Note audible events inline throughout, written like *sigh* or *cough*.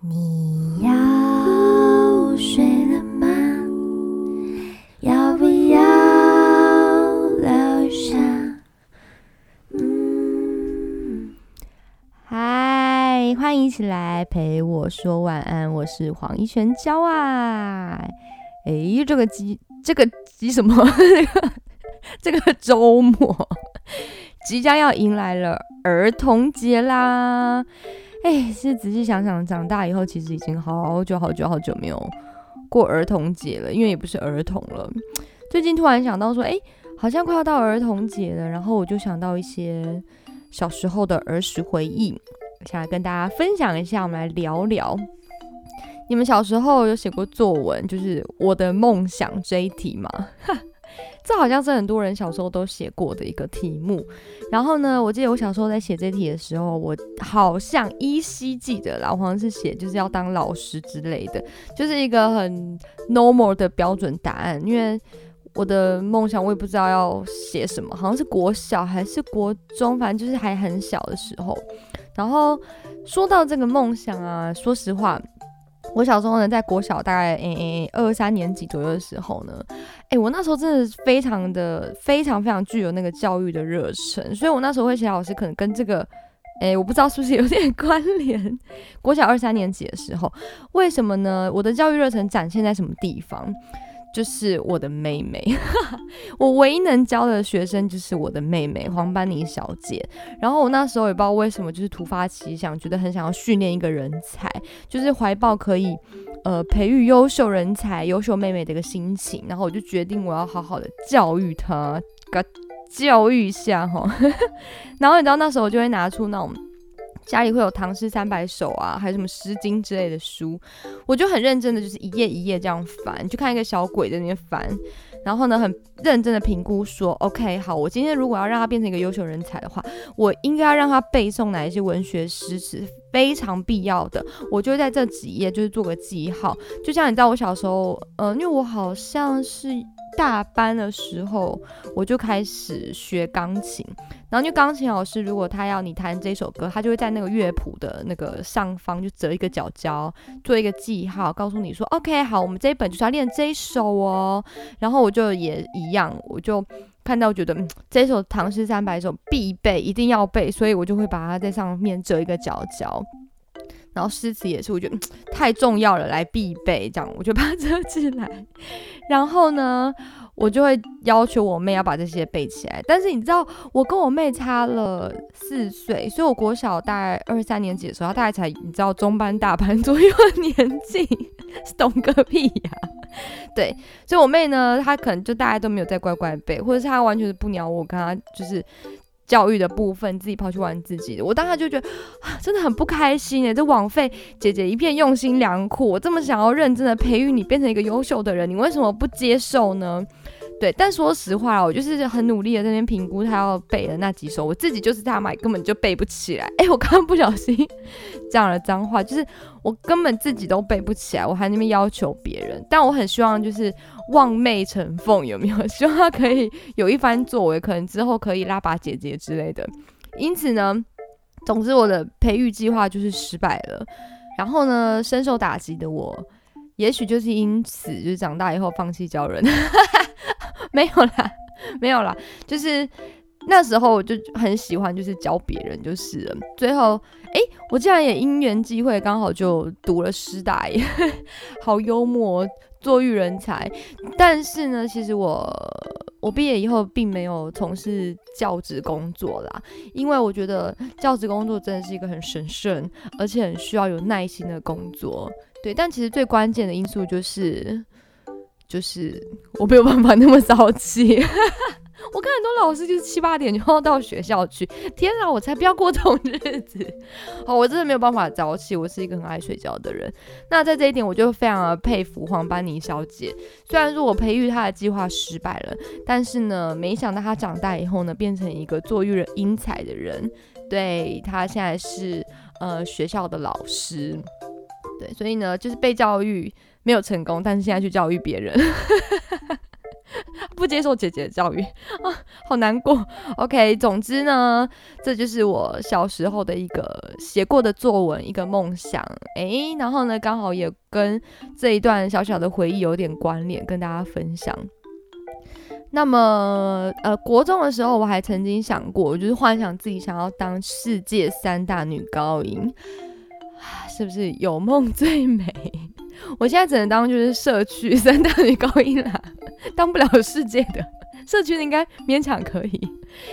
你要睡了吗？要不要留下？嗯，嗨，欢迎一起来陪我说晚安，我是黄一璇娇啊。诶，这个鸡，这个鸡什么？*laughs* 这个周末即将要迎来了儿童节啦！哎，其实仔细想想，长大以后其实已经好久好久好久没有过儿童节了，因为也不是儿童了。最近突然想到说，哎，好像快要到儿童节了，然后我就想到一些小时候的儿时回忆，想来跟大家分享一下，我们来聊聊。你们小时候有写过作文，就是我的梦想这一题吗？*laughs* 这好像是很多人小时候都写过的一个题目。然后呢，我记得我小时候在写这题的时候，我好像依稀记得老黄是写就是要当老师之类的，就是一个很 normal 的标准答案。因为我的梦想我也不知道要写什么，好像是国小还是国中，反正就是还很小的时候。然后说到这个梦想啊，说实话。我小时候呢，在国小大概诶诶二三年级左右的时候呢，诶，我那时候真的非常的非常非常具有那个教育的热忱，所以我那时候会写老师，可能跟这个诶，我不知道是不是有点 *laughs* 关联。国小二三年级的时候，为什么呢？我的教育热忱展现在什么地方？就是我的妹妹，*laughs* 我唯一能教的学生就是我的妹妹黄班尼小姐。然后我那时候也不知道为什么，就是突发奇想，觉得很想要训练一个人才，就是怀抱可以呃培育优秀人才、优秀妹妹的一个心情。然后我就决定我要好好的教育她，给教育一下哈。*laughs* 然后你知道那时候我就会拿出那种。家里会有唐诗三百首啊，还有什么诗经之类的书，我就很认真的，就是一页一页这样翻，就看一个小鬼在那边翻，然后呢，很认真的评估说，OK，好，我今天如果要让他变成一个优秀人才的话，我应该要让他背诵哪一些文学诗词，非常必要的，我就在这几页就是做个记号，就像你知道我小时候，呃，因为我好像是。大班的时候，我就开始学钢琴。然后，就钢琴老师如果他要你弹这首歌，他就会在那个乐谱的那个上方就折一个角角，做一个记号，告诉你说：“OK，好，我们这一本就是要练这一首哦。”然后我就也一样，我就看到觉得这首唐诗三百首必备，一定要背，所以我就会把它在上面折一个角角。然后诗词也是，我觉得太重要了，来必备，这样我就把它 *laughs* 折起来。然后呢，我就会要求我妹要把这些背起来。但是你知道，我跟我妹差了四岁，所以我国小大概二三年级的时候，她大概才你知道中班大班 *laughs* 左右的年纪，懂个屁呀！对，所以我妹呢，她可能就大家都没有在乖乖背，或者是她完全是不鸟我，跟她就是。教育的部分，自己跑去玩自己的，我当时就觉得 *sighs* 真的很不开心诶，这枉费姐姐一片用心良苦，我这么想要认真的培育你变成一个优秀的人，你为什么不接受呢？对，但说实话，我就是很努力的在那边评估他要背的那几首，我自己就是他买根本就背不起来。哎，我刚刚不小心讲了脏话，就是我根本自己都背不起来，我还那边要求别人。但我很希望就是望妹成凤，有没有？*laughs* 希望他可以有一番作为，可能之后可以拉把姐姐之类的。因此呢，总之我的培育计划就是失败了。然后呢，深受打击的我，也许就是因此，就是长大以后放弃教人。*laughs* 没有啦，没有啦，就是那时候我就很喜欢，就是教别人就是了。最后，哎，我竟然也因缘际会，刚好就读了师大耶，*laughs* 好幽默，做育人才。但是呢，其实我我毕业以后并没有从事教职工作啦，因为我觉得教职工作真的是一个很神圣，而且很需要有耐心的工作。对，但其实最关键的因素就是。就是我没有办法那么早起，*laughs* 我看很多老师就是七八点就要到学校去，天啊，我才不要过这种日子。好，我真的没有办法早起，我是一个很爱睡觉的人。那在这一点，我就非常的佩服黄班尼小姐。虽然说我培育她的计划失败了，但是呢，没想到她长大以后呢，变成一个做育人英才的人。对她现在是呃学校的老师，对，所以呢，就是被教育。没有成功，但是现在去教育别人，*laughs* 不接受姐姐的教育啊，好难过。OK，总之呢，这就是我小时候的一个写过的作文，一个梦想。诶，然后呢，刚好也跟这一段小小的回忆有点关联，跟大家分享。那么，呃，国中的时候，我还曾经想过，我就是幻想自己想要当世界三大女高音，*sighs* 是不是有梦最美？我现在只能当就是社区 *laughs* 三大女高音啦，当不了世界的。社区的应该勉强可以，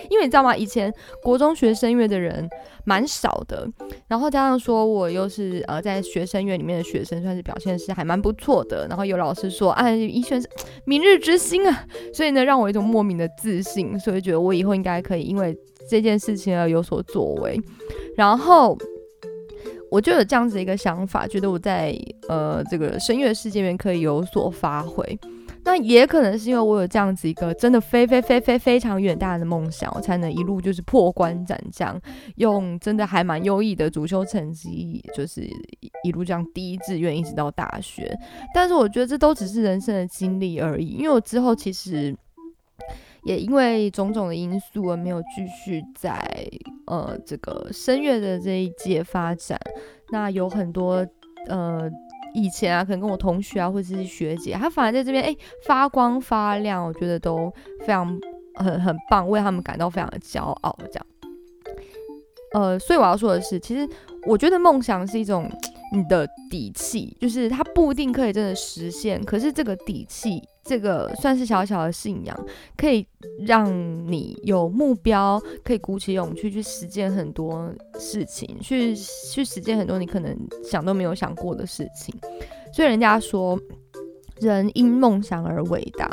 因为你知道吗？以前国中学声乐的人蛮少的，然后加上说我又是呃在学声乐里面的学生，算是表现是还蛮不错的。然后有老师说，哎，一轩是明日之星啊，所以呢，让我有一种莫名的自信，所以觉得我以后应该可以因为这件事情而有所作为。然后我就有这样子一个想法，觉得我在呃这个声乐世界里面可以有所发挥。那也可能是因为我有这样子一个真的非非非非非常远大的梦想，我才能一路就是破关斩将，用真的还蛮优异的主修成绩，就是一路这样第一志愿一直到大学。但是我觉得这都只是人生的经历而已，因为我之后其实也因为种种的因素而没有继续在呃这个声乐的这一届发展。那有很多呃。以前啊，可能跟我同学啊，或者是学姐，他反而在这边哎发光发亮，我觉得都非常很很棒，为他们感到非常的骄傲。这样，呃，所以我要说的是，其实我觉得梦想是一种 *tsk* 你的底气，就是它不一定可以真的实现，可是这个底气。这个算是小小的信仰，可以让你有目标，可以鼓起勇气去实践很多事情，去去实践很多你可能想都没有想过的事情。所以人家说，人因梦想而伟大。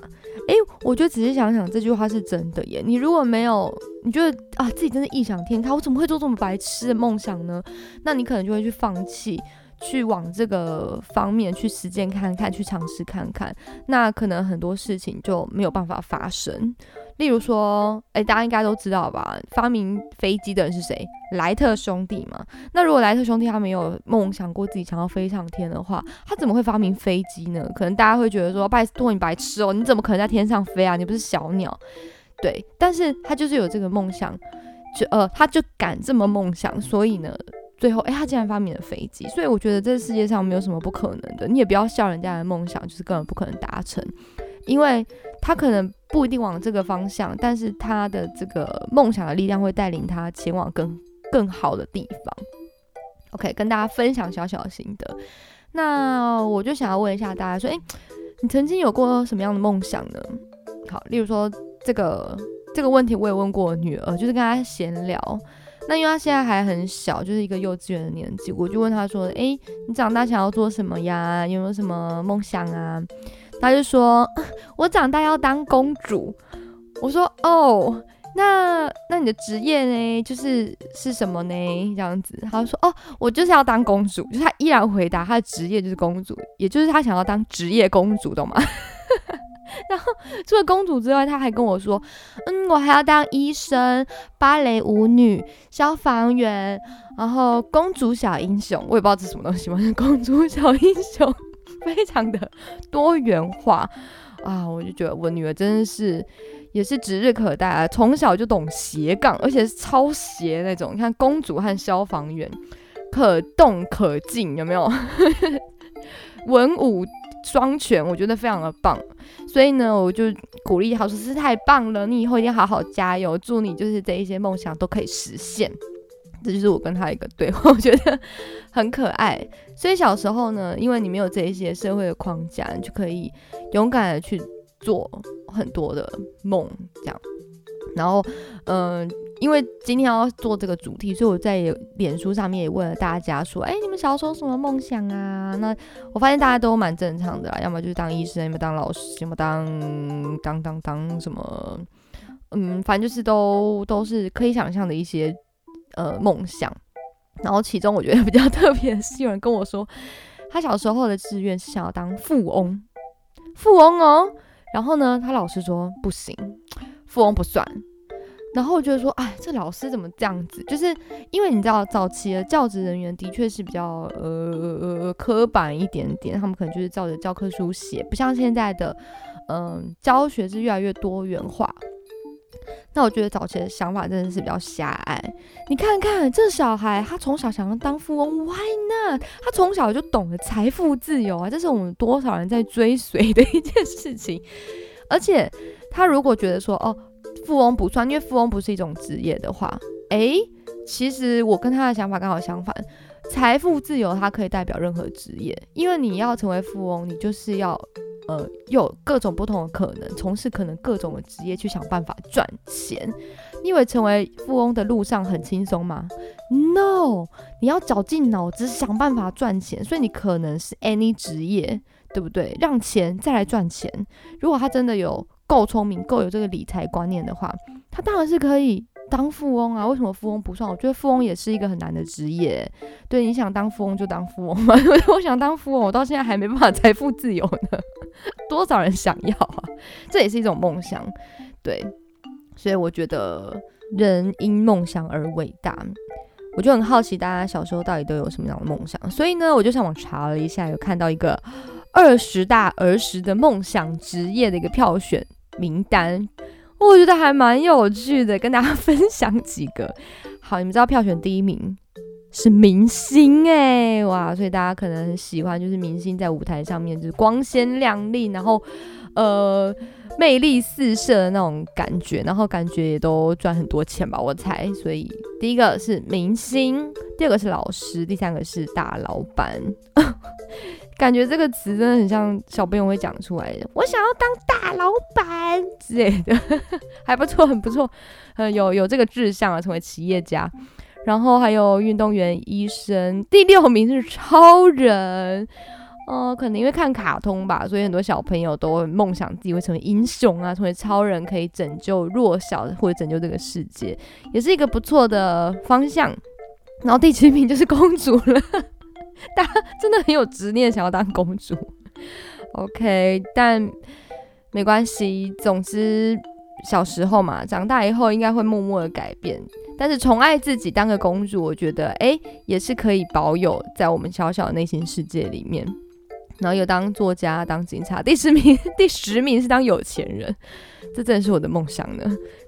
诶，我就仔细想想，这句话是真的耶。你如果没有，你觉得啊自己真的异想天开，我怎么会做这么白痴的梦想呢？那你可能就会去放弃。去往这个方面去实践看看，去尝试看看，那可能很多事情就没有办法发生。例如说，哎，大家应该都知道吧？发明飞机的人是谁？莱特兄弟嘛。那如果莱特兄弟他没有梦想过自己想要飞上天的话，他怎么会发明飞机呢？可能大家会觉得说，拜托你白痴哦，你怎么可能在天上飞啊？你不是小鸟。对，但是他就是有这个梦想，就呃，他就敢这么梦想，所以呢。最后，哎，他竟然发明了飞机，所以我觉得这世界上没有什么不可能的。你也不要笑人家的梦想，就是根本不可能达成，因为他可能不一定往这个方向，但是他的这个梦想的力量会带领他前往更更好的地方。OK，跟大家分享小小心得。那我就想要问一下大家说，哎，你曾经有过什么样的梦想呢？好，例如说这个这个问题，我也问过我女儿，就是跟她闲聊。那因为他现在还很小，就是一个幼稚园的年纪，我就问他说：“诶，你长大想要做什么呀？有没有什么梦想啊？”他就说：“ *laughs* 我长大要当公主。”我说：“哦，那那你的职业呢？就是是什么呢？这样子。”他说：“哦，我就是要当公主。”就是他依然回答他的职业就是公主，也就是他想要当职业公主，懂吗？然后除了公主之外，他还跟我说：“嗯，我还要当医生、芭蕾舞女、消防员，然后公主小英雄。”我也不知道这是什么东西，反 *laughs* 正公主小英雄非常的多元化啊！我就觉得我女儿真的是也是指日可待啊，从小就懂斜杠，而且是超斜那种。你看公主和消防员可动可静，有没有？*laughs* 文武。双全，我觉得非常的棒，所以呢，我就鼓励他说是太棒了，你以后一定好好加油，祝你就是这一些梦想都可以实现。这就是我跟他一个对话，*laughs* 我觉得很可爱。所以小时候呢，因为你没有这一些社会的框架，你就可以勇敢的去做很多的梦，这样。然后，嗯。因为今天要做这个主题，所以我在脸书上面也问了大家说：“哎，你们小时候什么梦想啊？”那我发现大家都蛮正常的啦，要么就是当医生，要么当老师，要么当当当当什么，嗯，反正就是都都是可以想象的一些呃梦想。然后其中我觉得比较 *laughs* 特别的是，有人跟我说，他小时候的志愿是想要当富翁，富翁哦。然后呢，他老师说不行，富翁不算。然后我觉得说，哎，这老师怎么这样子？就是因为你知道，早期的教职人员的确是比较呃呃呃刻板一点点，他们可能就是照着教科书写，不像现在的，嗯，教学是越来越多元化。那我觉得早期的想法真的是比较狭隘。你看看这小孩，他从小想要当富翁，Why not？他从小就懂得财富自由啊，这是我们多少人在追随的一件事情。而且他如果觉得说，哦，富翁不算，因为富翁不是一种职业的话，诶，其实我跟他的想法刚好相反。财富自由它可以代表任何职业，因为你要成为富翁，你就是要。呃，有各种不同的可能，从事可能各种的职业去想办法赚钱。你以为成为富翁的路上很轻松吗？No，你要绞尽脑汁想办法赚钱，所以你可能是 any 职业，对不对？让钱再来赚钱。如果他真的有够聪明、够有这个理财观念的话，他当然是可以。当富翁啊？为什么富翁不算？我觉得富翁也是一个很难的职业。对，你想当富翁就当富翁嘛。*laughs* 我想当富翁，我到现在还没办法财富自由呢。*laughs* 多少人想要啊？这也是一种梦想。对，所以我觉得人因梦想而伟大。我就很好奇，大家小时候到底都有什么样的梦想？所以呢，我就上网查了一下，有看到一个二十大儿时的梦想职业的一个票选名单。我觉得还蛮有趣的，跟大家分享几个。*laughs* 好，你们知道票选第一名是明星哎，哇！所以大家可能很喜欢，就是明星在舞台上面就是光鲜亮丽，然后呃魅力四射的那种感觉，然后感觉也都赚很多钱吧，我猜。所以第一个是明星，第二个是老师，第三个是大老板。*laughs* 感觉这个词真的很像小朋友会讲出来的。我想要当大老板之类的，*laughs* 还不错，很不错。呃，有有这个志向啊，成为企业家。然后还有运动员、医生。第六名是超人。哦，可能因为看卡通吧，所以很多小朋友都会梦想自己会成为英雄啊，成为超人，可以拯救弱小或者拯救这个世界，也是一个不错的方向。然后第七名就是公主了。*laughs* 大家真的很有执念，想要当公主。OK，但没关系。总之，小时候嘛，长大以后应该会默默的改变。但是宠爱自己，当个公主，我觉得哎，也是可以保有在我们小小的内心世界里面。然后又当作家、当警察。第十名，第十名是当有钱人，这真的是我的梦想呢。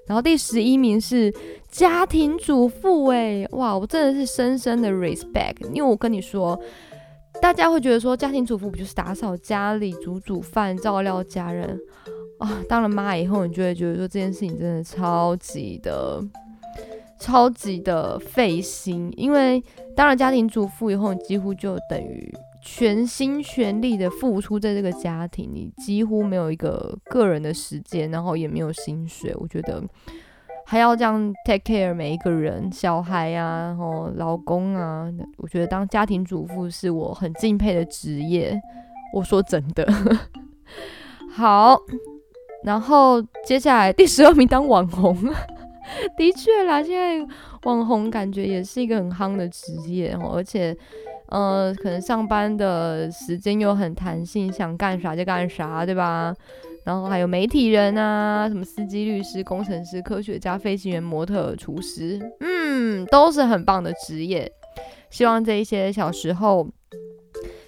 然后第十一名是家庭主妇，哎，哇，我真的是深深的 respect，因为我跟你说，大家会觉得说家庭主妇不就是打扫家里、煮煮饭、照料家人啊？当了妈以后，你就会觉得说这件事情真的超级的、超级的费心，因为当了家庭主妇以后，你几乎就等于。全心全力的付出在这个家庭，你几乎没有一个个人的时间，然后也没有薪水。我觉得还要这样 take care 每一个人，小孩呀，然后老公啊，我觉得当家庭主妇是我很敬佩的职业。我说真的，*laughs* 好，然后接下来第十二名当网红，*laughs* 的确啦，现在网红感觉也是一个很夯的职业哦，而且。呃，可能上班的时间又很弹性，想干啥就干啥，对吧？然后还有媒体人啊，什么司机、律师、工程师、科学家、飞行员、模特、厨师，嗯，都是很棒的职业。希望这一些小时候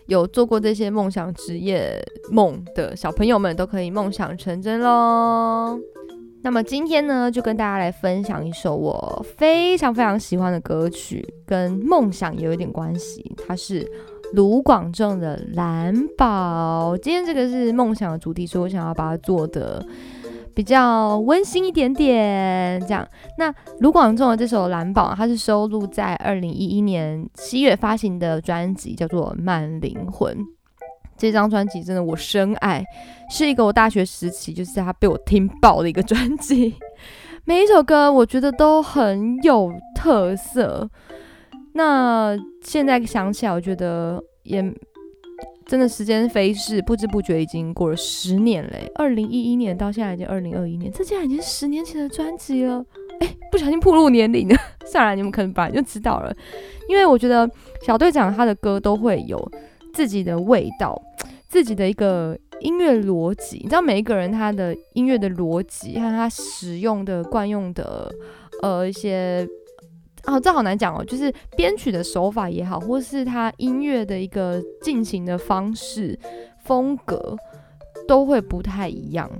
有做过这些梦想职业梦的小朋友们，都可以梦想成真喽。那么今天呢，就跟大家来分享一首我非常非常喜欢的歌曲，跟梦想有一点关系。它是卢广仲的《蓝宝》。今天这个是梦想的主题，所以我想要把它做的比较温馨一点点。这样，那卢广仲的这首《蓝宝》，它是收录在二零一一年七月发行的专辑，叫做《慢灵魂》。这张专辑真的我深爱，是一个我大学时期就是他被我听爆的一个专辑。*laughs* 每一首歌我觉得都很有特色。那现在想起来，我觉得也真的时间飞逝，不知不觉已经过了十年嘞。二零一一年到现在已经二零二一年，这竟然已经十年前的专辑了。哎，不小心暴露年龄了。*laughs* 算了，你们可能本来就知道了，因为我觉得小队长他的歌都会有。自己的味道，*tsk* 自己的一个音乐逻辑，你知道每一个人他的音乐的逻辑和他使用的惯用的呃一些啊，这好难讲哦，就是编曲的手法也好，或是他音乐的一个进行的方式、风格都会不太一样。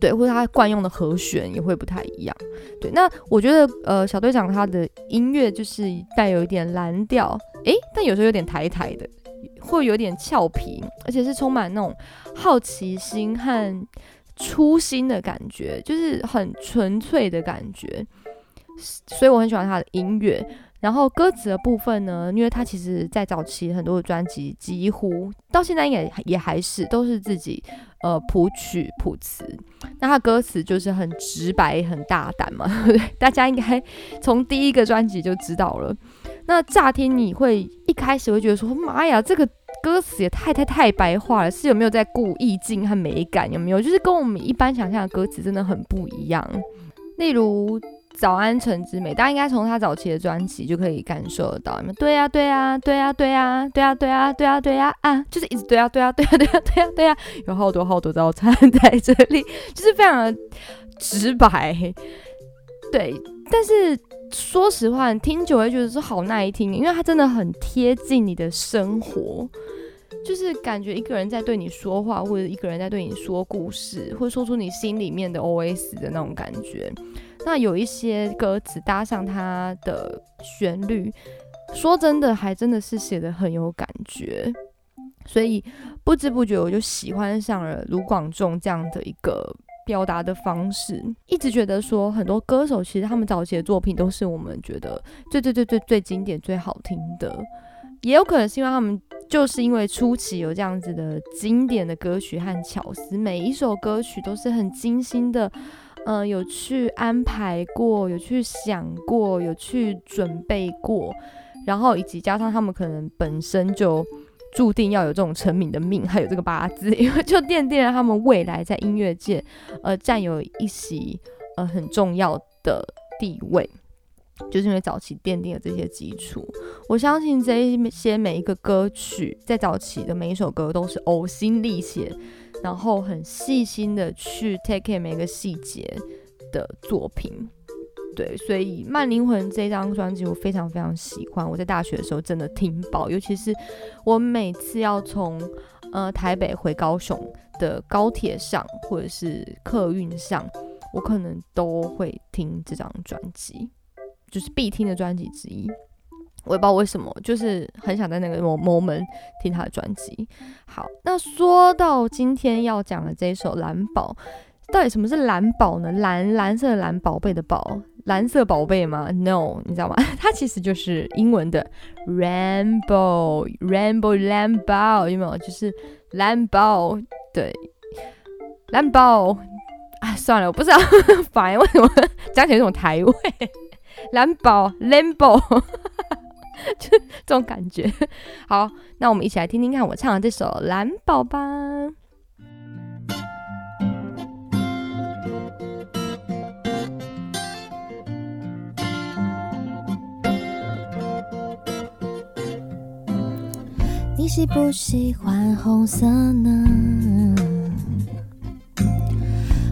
对，或者他惯用的和弦也会不太一样。对，那我觉得呃，小队长他的音乐就是带有一点蓝调，诶，但有时候有点台台的，会有点俏皮，而且是充满那种好奇心和初心的感觉，就是很纯粹的感觉。所以我很喜欢他的音乐。然后歌词的部分呢，因为他其实在早期很多的专辑，几乎到现在应该也还是都是自己呃谱曲谱词。那他歌词就是很直白、很大胆嘛，*laughs* 大家应该从第一个专辑就知道了。那乍听你会一开始会觉得说妈呀这个歌词也太太太白话了是有没有在故意境和美感有没有？就是跟我们一般想象的歌词真的很不一样。例如早安城之美大家应该从他早期的专辑就可以感受到对呀对呀对呀对呀对呀对呀对呀对呀啊就是一直对呀对呀对呀对呀对呀对呀有好多好多早餐在这里就是非常直白对但是说实话，听久会觉得是好耐听，因为它真的很贴近你的生活，就是感觉一个人在对你说话，或者一个人在对你说故事，或者说出你心里面的 OS 的那种感觉。那有一些歌词搭上它的旋律，说真的，还真的是写的很有感觉，所以不知不觉我就喜欢上了卢广仲这样的一个表达的方式。一直觉得说很多歌手其实他们早期的作品都是我们觉得最最最最最经典、最好听的，也有可能是因为他们就是因为初期有这样子的经典的歌曲和巧思，每一首歌曲都是很精心的。嗯，有去安排过，有去想过，有去准备过，然后以及加上他们可能本身就注定要有这种成名的命，还有这个八字，*laughs* 因为就奠定了他们未来在音乐界呃占有一席呃很重要的地位，就是因为早期奠定了这些基础。我相信这一些每一个歌曲在早期的每一首歌都是呕心沥血。然后很细心的去 take care 每个细节的作品，对，所以《慢灵魂》这张专辑我非常非常喜欢。我在大学的时候真的听爆，尤其是我每次要从呃台北回高雄的高铁上或者是客运上，我可能都会听这张专辑，就是必听的专辑之一。我也不知道为什么，就是很想在那个某 moment 听他的专辑。好，那说到今天要讲的这一首《蓝宝》，到底什么是蓝宝呢？蓝蓝色的蓝宝贝的宝，蓝色宝贝吗？No，你知道吗？*laughs* 它其实就是英文的 rainbow，rainbow 蓝宝，有没有？就是蓝宝，对，蓝宝。啊，算了，我不知道，反正为什么讲起来这种台味，蓝宝，rainbow。*laughs* 就这种感觉。好，那我们一起来听听看我唱的这首《蓝宝》吧。你喜不喜欢红色呢？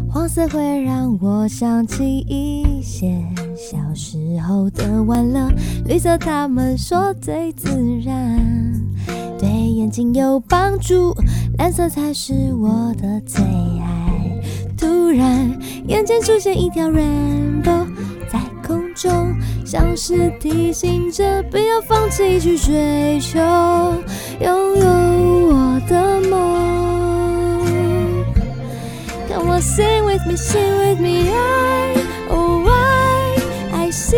黄色会让我想起一些小时候的玩乐，绿色他们说最自然，对眼睛有帮助，蓝色才是我的最爱。突然，眼前出现一条 rainbow 在空中，像是提醒着不要放弃去追求，拥有我的梦。Come on, sing with me, sing with me. I, oh, I, I see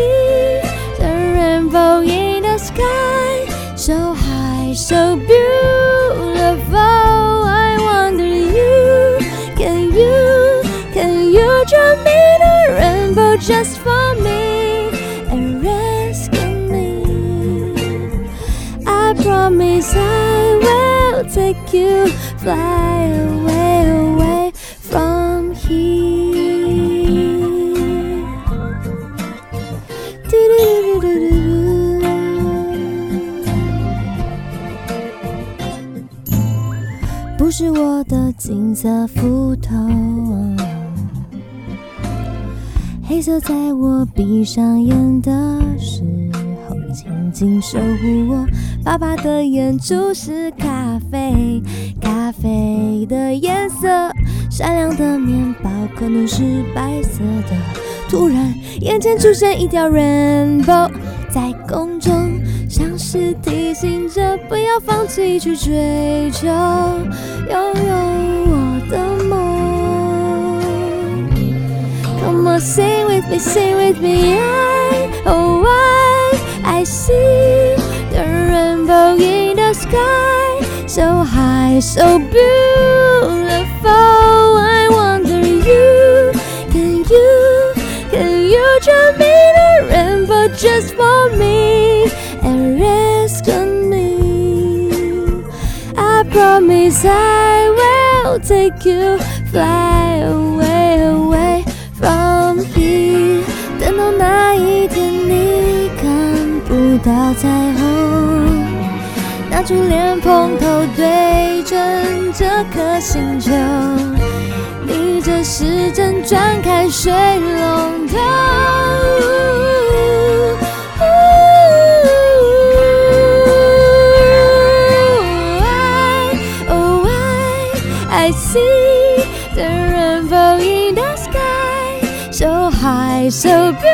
the rainbow in the sky, so high, so beautiful. Will take you, fly away, away from here. Do-do-do-do-do-do. 不是我的金色斧头，黑色在我闭上眼的时静守护我。爸爸的眼珠是咖啡，咖啡的颜色。闪亮的面包可能是白色的。突然，眼前出现一条 rainbow，在空中，像是提醒着不要放弃去追求，拥有我的梦。Come on, sing with me, sing with me, I, oh I, I see. rainbow in the sky, so high, so beautiful. I wonder you, can you, can you draw me a rainbow just for me and rescue me? I promise I will take you fly away, away from here. Then on 到彩虹，拿出莲蓬头对准这颗星球，逆着时针转开水龙头。Oh, I, I see the rainbow in the sky, so high, so beautiful.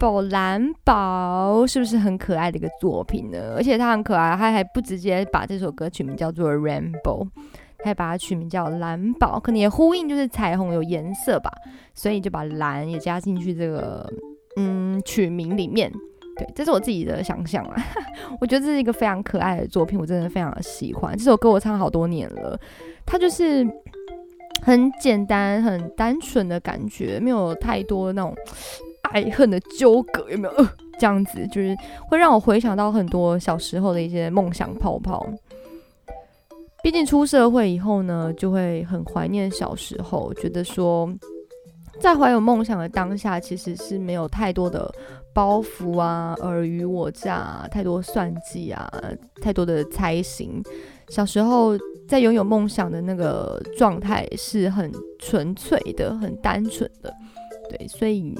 Yeah, Rainbow 蓝宝是不是很可爱的一个作品呢？而且它很可爱，它还不直接把这首歌取名叫做 Rainbow，它还把它取名叫蓝宝，可能也呼应就是彩虹有颜色吧，所以就把蓝也加进去这个嗯曲名里面。对，这是我自己的想象啊，*laughs* 我觉得这是一个非常可爱的作品，我真的非常的喜欢这首歌，我唱好多年了，它就是。很简单、很单纯的感觉，没有太多那种爱恨的纠葛，有没有？这样子就是会让我回想到很多小时候的一些梦想泡泡。毕竟出社会以后呢，就会很怀念小时候，觉得说在怀有梦想的当下，其实是没有太多的包袱啊、尔虞我诈、啊、太多算计啊、太多的猜心。小时候在拥有梦想的那个状态是很纯粹的、很单纯的，对，所以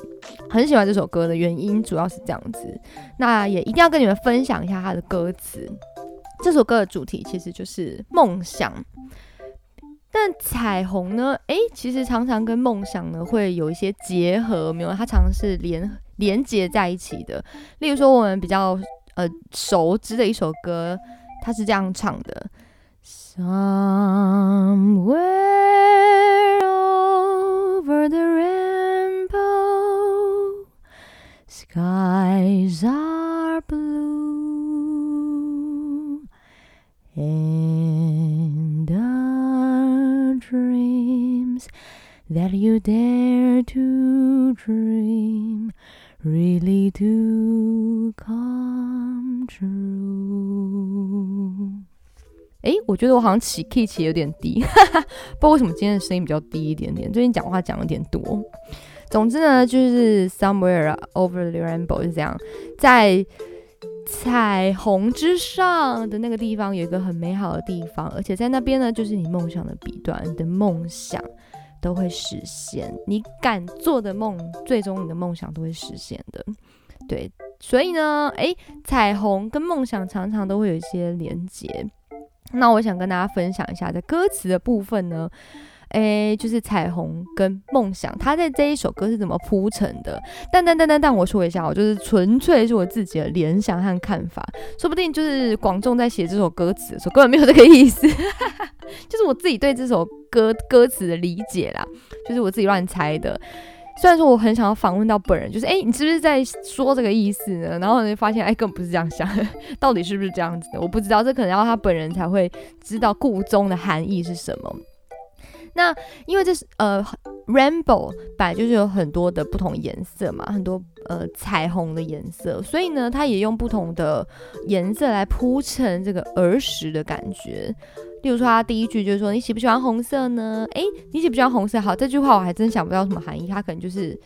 很喜欢这首歌的原因主要是这样子。那也一定要跟你们分享一下它的歌词。这首歌的主题其实就是梦想，但彩虹呢？诶，其实常常跟梦想呢会有一些结合，没有？它常常是连连接在一起的。例如说，我们比较呃熟知的一首歌。他是这样唱的：Somewhere over the rainbow, skies are blue, and the dreams that you dare to dream really do come true。诶，我觉得我好像起 key 起有点低，哈哈，不知道为什么今天的声音比较低一点点，最近讲话讲有点多。 总之呢，就是 somewhere over the rainbow 是这样，在彩虹之上的那个地方有一个很美好的地方，而且在那边呢，就是你梦想的彼端，你的梦想。都会实现，你敢做的梦，最终你的梦想都会实现的。对，所以呢，诶，彩虹跟梦想常常都会有一些连接。那我想跟大家分享一下，在歌词的部分呢，诶，就是彩虹跟梦想，他在这一首歌是怎么铺成的？但但但但但，我说一下，我就是纯粹是我自己的联想和看法，说不定就是广众在写这首歌词的时候根本没有这个意思，*laughs* 就是我自己对这首。歌歌词的理解啦，就是我自己乱猜的。虽然说我很想要访问到本人，就是哎，你是不是在说这个意思呢？然后呢，发现哎，根本不是这样想，*laughs* 到底是不是这样子的？我不知道，这可能要他本人才会知道故中的含义是什么。那因为这是呃，rainbow 本来就是有很多的不同颜色嘛，很多呃彩虹的颜色，所以呢，它也用不同的颜色来铺成这个儿时的感觉。例如说，它第一句就是说你喜不喜欢红色呢？诶，你喜不喜欢红色？好，这句话我还真想不到什么含义，它可能就是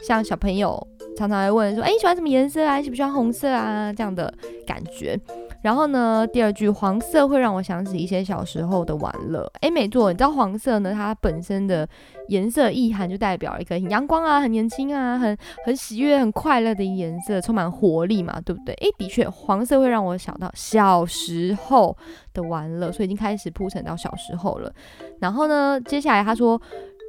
像小朋友常常会问说，诶，你喜欢什么颜色啊？你喜不喜欢红色啊？这样的感觉。然后呢，第二句黄色会让我想起一些小时候的玩乐。诶，没错，你知道黄色呢，它本身的颜色意涵就代表一个很阳光啊、很年轻啊、很很喜悦、很快乐的颜色，充满活力嘛，对不对？诶，的确，黄色会让我想到小时候的玩乐，所以已经开始铺陈到小时候了。然后呢，接下来他说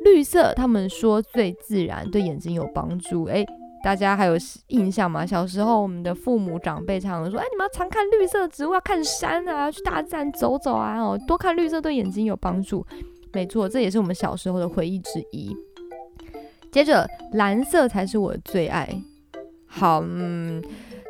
绿色，他们说最自然，对眼睛有帮助。诶。大家还有印象吗？小时候，我们的父母长辈常常说：“哎，你们要常看绿色植物，要看山啊，去大自然走走啊，哦，多看绿色对眼睛有帮助。”没错，这也是我们小时候的回忆之一。接着，蓝色才是我的最爱。好，嗯，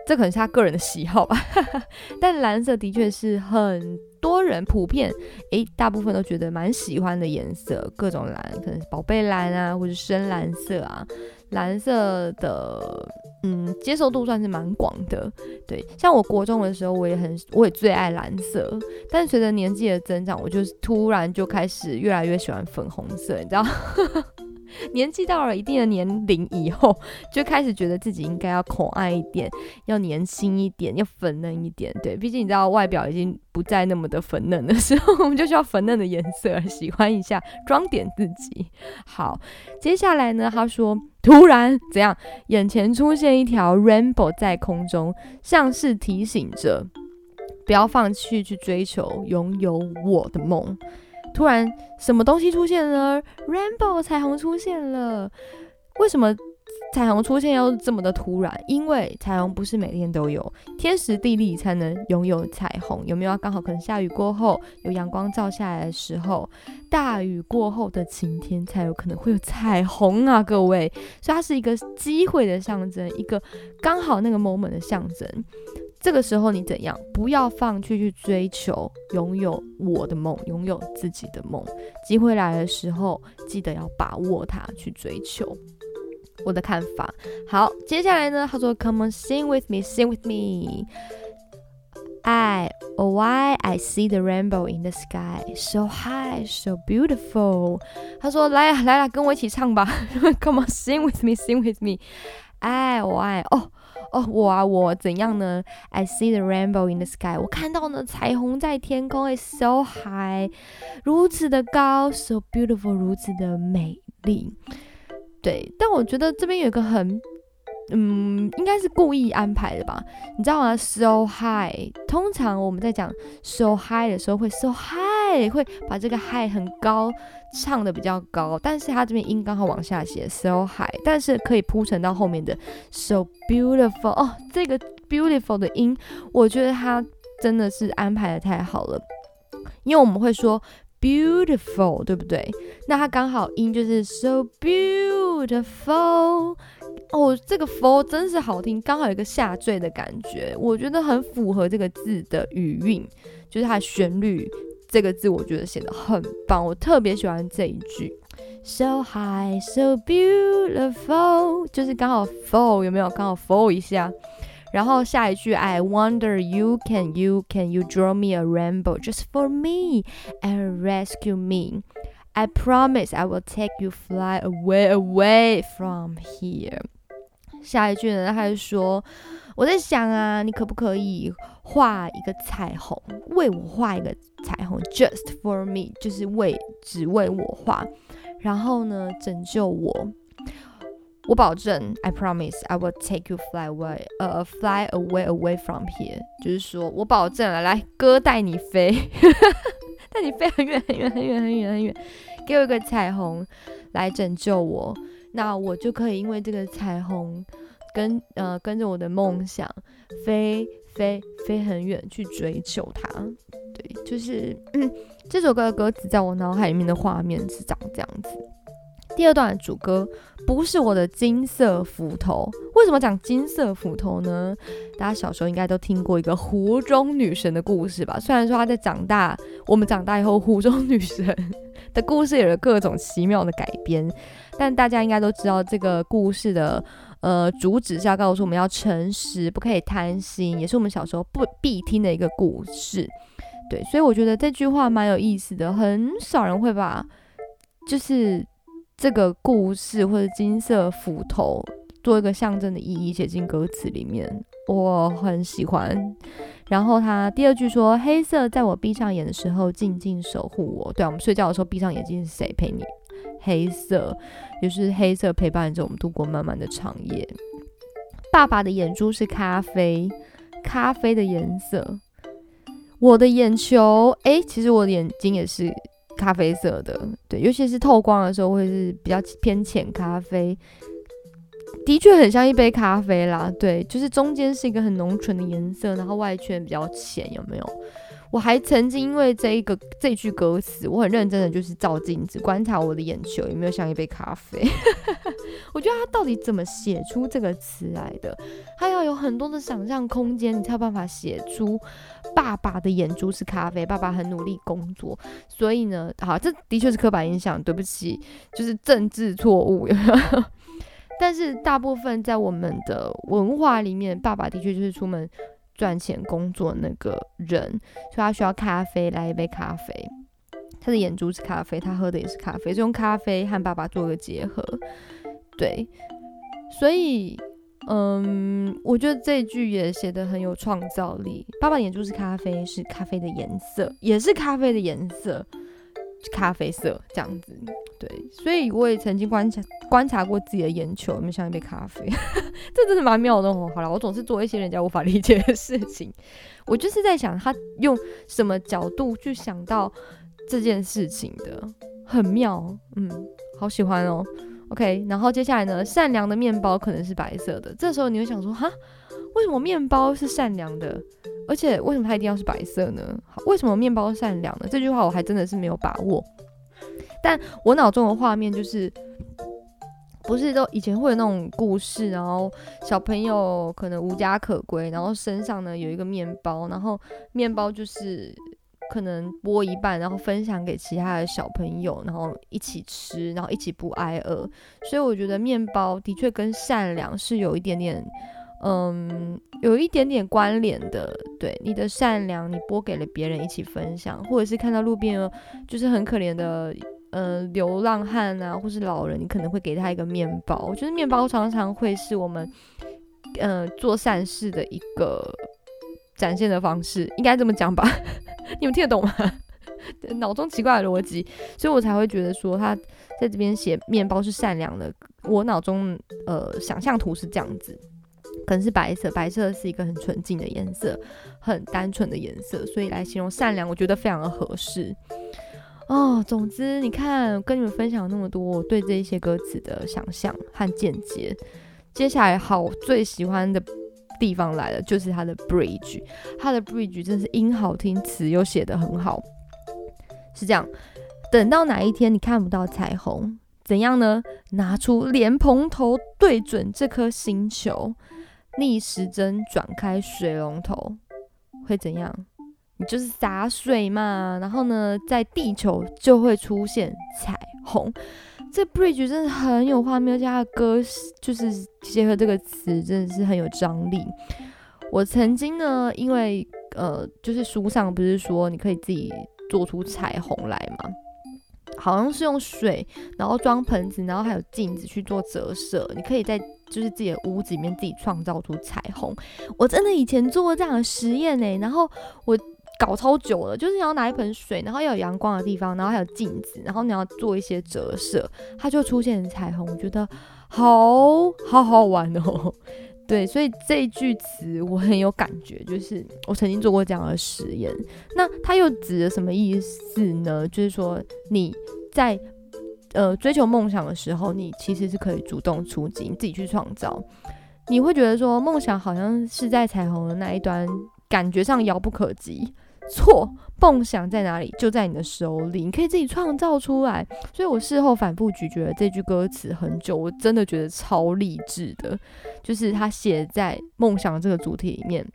这可能是他个人的喜好吧。*laughs* 但蓝色的确是很多人普遍，诶，大部分都觉得蛮喜欢的颜色。各种蓝，可能是宝贝蓝啊，或者深蓝色啊。蓝色的，嗯，接受度算是蛮广的。对，像我国中的时候，我也很，我也最爱蓝色。但随着年纪的增长，我就突然就开始越来越喜欢粉红色，你知道。*laughs* 年纪到了一定的年龄以后，就开始觉得自己应该要可爱一点，要年轻一点，要粉嫩一点。对，毕竟你知道外表已经不再那么的粉嫩的时候，*laughs* 我们就需要粉嫩的颜色，喜欢一下，装点自己。好，接下来呢，他说，突然怎样，眼前出现一条 rainbow 在空中，像是提醒着不要放弃去追求，拥有我的梦。突然，什么东西出现了？Rainbow 彩虹出现了。为什么彩虹出现要这么的突然？因为彩虹不是每天都有，天时地利才能拥有彩虹。有没有？刚好可能下雨过后有阳光照下来的时候，大雨过后的晴天才有可能会有彩虹啊，各位。所以它是一个机会的象征，一个刚好那个 moment 的象征。这个时候你怎样？不要放弃去追求，拥有我的梦，拥有自己的梦。机会来的时候，记得要把握它，去追求。我的看法。好，接下来呢？他说：“Come on, sing with me, sing with me. I, oh why I see the rainbow in the sky, so high, so beautiful。”他说：“来呀，来啦，跟我一起唱吧。Come on, sing with me, sing with me. I, oh I, 哦。”哦，我啊，我怎样呢？I see the rainbow in the sky。我看到呢，彩虹在天空，is so high，如此的高，so beautiful，如此的美丽。对，但我觉得这边有一个很。嗯，应该是故意安排的吧？你知道吗？So high，通常我们在讲 so high 的时候，会 so high，会把这个 high 很高唱的比较高，但是它这边音刚好往下写 so high，但是可以铺陈到后面的 so beautiful。哦，这个 beautiful 的音，我觉得它真的是安排的太好了，因为我们会说 beautiful，对不对？那它刚好音就是 so beautiful。哦，这个 for 真是好听，刚好有一个下坠的感觉，我觉得很符合这个字的语韵，就是它的旋律。这个字我觉得写的很棒，我特别喜欢这一句，so high so beautiful，就是刚好 for 有没有刚好 for 一下，然后下一句 I wonder you can you can you draw me a rainbow just for me and rescue me。I promise I will take you fly away away from here。下一句呢，他就说：“我在想啊，你可不可以画一个彩虹，为我画一个彩虹，just for me，就是为只为我画，然后呢，拯救我。 我保证，I promise I will take you fly away，呃，fly away away from here，就是说我保证了，来，哥带你飞，*laughs* 带你飞很远很远很远很远很远，给我一个彩虹来拯救我。”那我就可以因为这个彩虹，跟呃跟着我的梦想飞飞飞很远去追求它。对，就是嗯这首歌的歌词在我脑海里面的画面是长这样子。第二段主歌不是我的金色斧头，为什么讲金色斧头呢？大家小时候应该都听过一个湖中女神的故事吧？虽然说她在长大，我们长大以后湖中女神。的故事有了各种奇妙的改编，但大家应该都知道这个故事的呃主旨是要告诉我们要诚实，不可以贪心，也是我们小时候不必听的一个故事。对，所以我觉得这句话蛮有意思的，很少人会把就是这个故事或者金色斧头做一个象征的意义写进歌词里面，我很喜欢。然后他第二句说：“黑色在我闭上眼的时候静静守护我。”对啊，我们睡觉的时候闭上眼睛是谁陪你？黑色，就是黑色陪伴着我们度过漫漫的长夜。爸爸的眼珠是咖啡，咖啡的颜色。我的眼球，诶，其实我的眼睛也是咖啡色的，对，尤其是透光的时候会是比较偏浅咖啡，的确很像一杯咖啡啦，对，就是中间是一个很浓醇的颜色，然后外圈比较浅，有没有？我还曾经因为这一个这句歌词，我很认真的就是照镜子观察我的眼球有没有像一杯咖啡。*laughs* 我觉得他到底怎么写出这个词来的？他要有很多的想象空间，你才有办法写出爸爸的眼珠是咖啡。爸爸很努力工作，所以呢，好，这的确是刻板印象，对不起，就是政治错误。*laughs* 但是大部分在我们的文化里面，爸爸的确就是出门。赚钱工作那个人，所以他需要咖啡，来一杯咖啡。他的眼珠是咖啡，他喝的也是咖啡，就用咖啡和爸爸做个结合。对，所以，嗯，我觉得这句也写得很有创造力。爸爸眼珠是咖啡，是咖啡的颜色，也是咖啡的颜色。咖啡色这样子，对，所以我也曾经观察观察过自己的眼球有没有像一杯咖啡，*laughs* 这真的蛮妙的哦。好了，我总是做一些人家无法理解的事情，我就是在想他用什么角度去想到这件事情的，很妙，嗯，好喜欢哦。OK，然后接下来呢，善良的面包可能是白色的，这时候你会想说，哈，为什么面包是善良的？而且为什么它一定要是白色呢？为什么面包善良呢？这句话我还真的是没有把握。但我脑中的画面就是，不是都以前会有那种故事，然后小朋友可能无家可归，然后身上呢有一个面包，然后面包就是可能剥一半，然后分享给其他的小朋友，然后一起吃，然后一起不挨饿。所以我觉得面包的确跟善良是有一点点。嗯，有一点点关联的，对你的善良，你拨给了别人一起分享，或者是看到路边就是很可怜的，呃，流浪汉啊，或是老人，你可能会给他一个面包。我觉得面包常常会是我们，呃，做善事的一个展现的方式，应该这么讲吧？*laughs* 你们听得懂吗？*laughs* 脑中奇怪的逻辑，所以我才会觉得说他在这边写面包是善良的，我脑中呃想象图是这样子。可能是白色，白色是一个很纯净的颜色，很单纯的颜色，所以来形容善良，我觉得非常的合适哦。总之，你看，跟你们分享那么多我对这一些歌词的想象和见解，接下来好最喜欢的地方来了，就是它的 bridge，它的 bridge 真是音好听，词又写得很好，是这样。等到哪一天你看不到彩虹，怎样呢？拿出莲蓬头对准这颗星球。逆时针转开水龙头会怎样？你就是洒水嘛，然后呢，在地球就会出现彩虹。这 bridge 真的很有画面，而且它的歌就是结合这个词，真的是很有张力。我曾经呢，因为呃，就是书上不是说你可以自己做出彩虹来吗？好像是用水，然后装盆子，然后还有镜子去做折射，你可以在。就是自己的屋子里面自己创造出彩虹，我真的以前做过这样的实验呢。然后我搞超久了，就是你要拿一盆水，然后要有阳光的地方，然后还有镜子，然后你要做一些折射，它就出现彩虹。我觉得好好好玩哦。对，所以这句词我很有感觉，就是我曾经做过这样的实验。那它又指的什么意思呢？就是说你在。呃，追求梦想的时候，你其实是可以主动出击，你自己去创造。你会觉得说，梦想好像是在彩虹的那一端，感觉上遥不可及。错，梦想在哪里？就在你的手里，你可以自己创造出来。所以我事后反复咀嚼了这句歌词很久，我真的觉得超励志的，就是他写在梦想这个主题里面，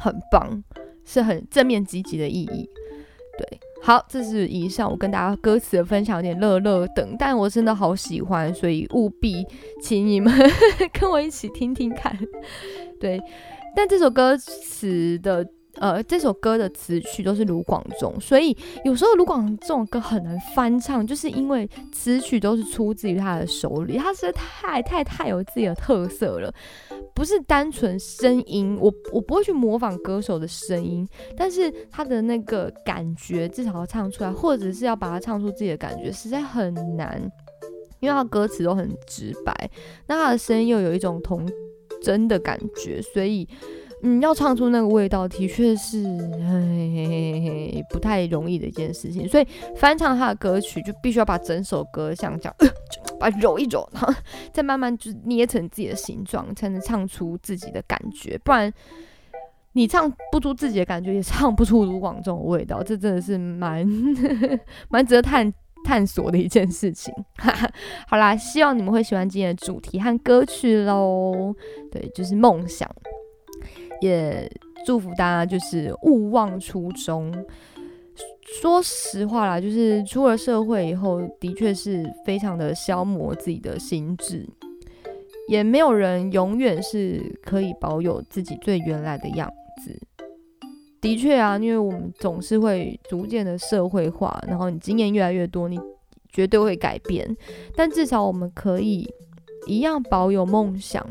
很棒，是很正面积极的意义。对。好，这是以上我跟大家歌词的分享，有点乐乐等，但我真的好喜欢，所以务必请你们 *laughs* 跟我一起听听看。对，但这首歌词的。呃，这首歌的词曲都是卢广仲，所以有时候卢广仲歌很难翻唱，就是因为词曲都是出自于他的手里，他实在太太太有自己的特色了，不是单纯声音，我我不会去模仿歌手的声音，但是他的那个感觉至少要唱出来，或者是要把它唱出自己的感觉，实在很难，因为他歌词都很直白，那他的声音又有一种童真的感觉，所以。嗯，要唱出那个味道，的确是嘿不太容易的一件事情。所以翻唱他的歌曲，就必须要把整首歌像这样，把揉一揉，然后再慢慢就捏成自己的形状，才能唱出自己的感觉。不然你唱不出自己的感觉，也唱不出卢广仲的味道。这真的是蛮 *laughs* 蛮值得探探索的一件事情。*laughs* 好啦，希望你们会喜欢今天的主题和歌曲喽。对，就是梦想。也祝福大家，就是勿忘初衷。说实话啦，就是出了社会以后，的确是非常的消磨自己的心智。也没有人永远是可以保有自己最原来的样子。的确啊，因为我们总是会逐渐的社会化，然后你经验越来越多，你绝对会改变。但至少我们可以一样保有梦想。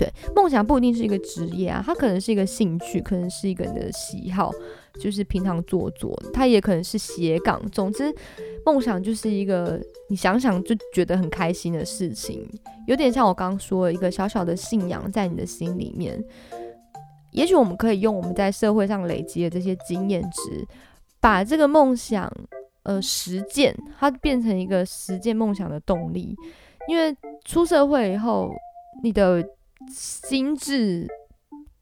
对，梦想不一定是一个职业啊，它可能是一个兴趣，可能是一个人的喜好，就是平常做做。它也可能是斜杠。总之，梦想就是一个你想想就觉得很开心的事情，有点像我刚刚说的一个小小的信仰在你的心里面。也许我们可以用我们在社会上累积的这些经验值，把这个梦想呃实践，它变成一个实践梦想的动力。因为出社会以后，你的心智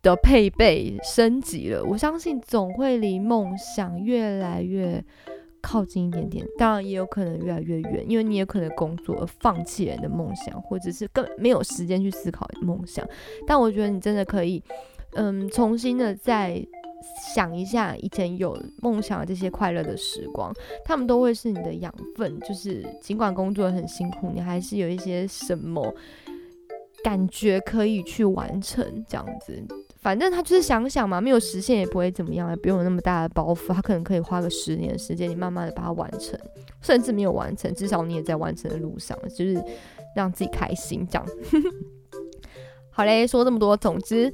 的配备升级了，我相信总会离梦想越来越靠近一点点。当然，也有可能越来越远，因为你也可能工作而放弃了你的梦想，或者是根本没有时间去思考梦想。但我觉得你真的可以，嗯，重新的再想一下以前有梦想的这些快乐的时光，他们都会是你的养分。就是尽管工作很辛苦，你还是有一些什么。感觉可以去完成这样子，反正他就是想想嘛，没有实现也不会怎么样，也不用有那么大的包袱。他可能可以花个十年时间，你慢慢的把它完成，甚至没有完成，至少你也在完成的路上，就是让自己开心这样。*laughs* 好嘞，说这么多，总之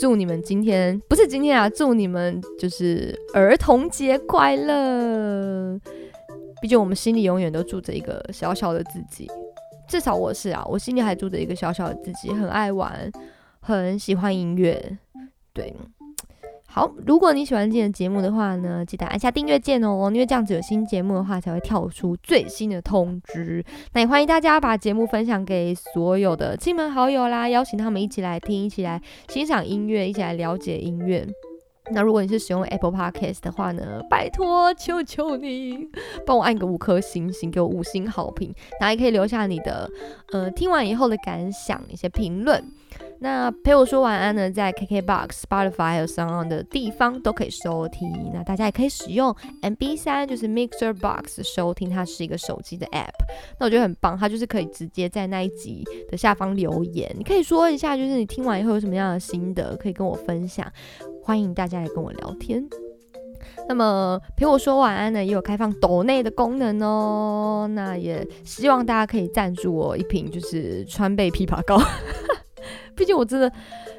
祝你们今天不是今天啊，祝你们就是儿童节快乐。毕竟我们心里永远都住着一个小小的自己。至少我是啊，我心里还住着一个小小的自己，很爱玩，很喜欢音乐。对，好，如果你喜欢今天的节目的话呢，记得按下订阅键哦，因为这样子有新节目的话才会跳出最新的通知。那也欢迎大家把节目分享给所有的亲朋好友啦，邀请他们一起来听，一起来欣赏音乐，一起来了解音乐。那如果你是使用 Apple Podcast 的话呢，拜托求求你 *laughs* 帮我按个五颗星星，给我五星好评。然后也可以留下你的呃听完以后的感想，一些评论。那陪我说晚安呢，在 KKBox、Spotify 还有 Sound 的地方都可以收听。那大家也可以使用 MB 三，就是 Mixer Box 收听，它是一个手机的 App。那我觉得很棒，它就是可以直接在那一集的下方留言，你可以说一下，就是你听完以后有什么样的心得，可以跟我分享。欢迎大家来跟我聊天。那么陪我说晚安呢，也有开放抖内的功能哦。那也希望大家可以赞助我一瓶，就是川贝枇杷膏。毕竟我真的，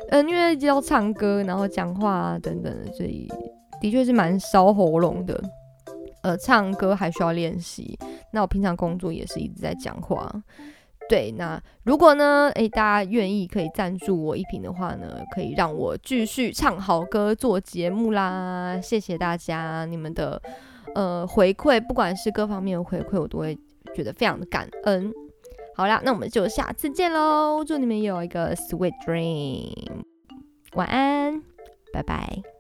嗯，因为要唱歌，然后讲话等等，所以的确是蛮烧喉咙的。呃，唱歌还需要练习。那我平常工作也是一直在讲话。对，那如果呢，诶，大家愿意可以赞助我一瓶的话呢，可以让我继续唱好歌、做节目啦。谢谢大家，你们的呃回馈，不管是各方面的回馈，我都会觉得非常的感恩。好啦，那我们就下次见喽，祝你们有一个 sweet dream，晚安，拜拜。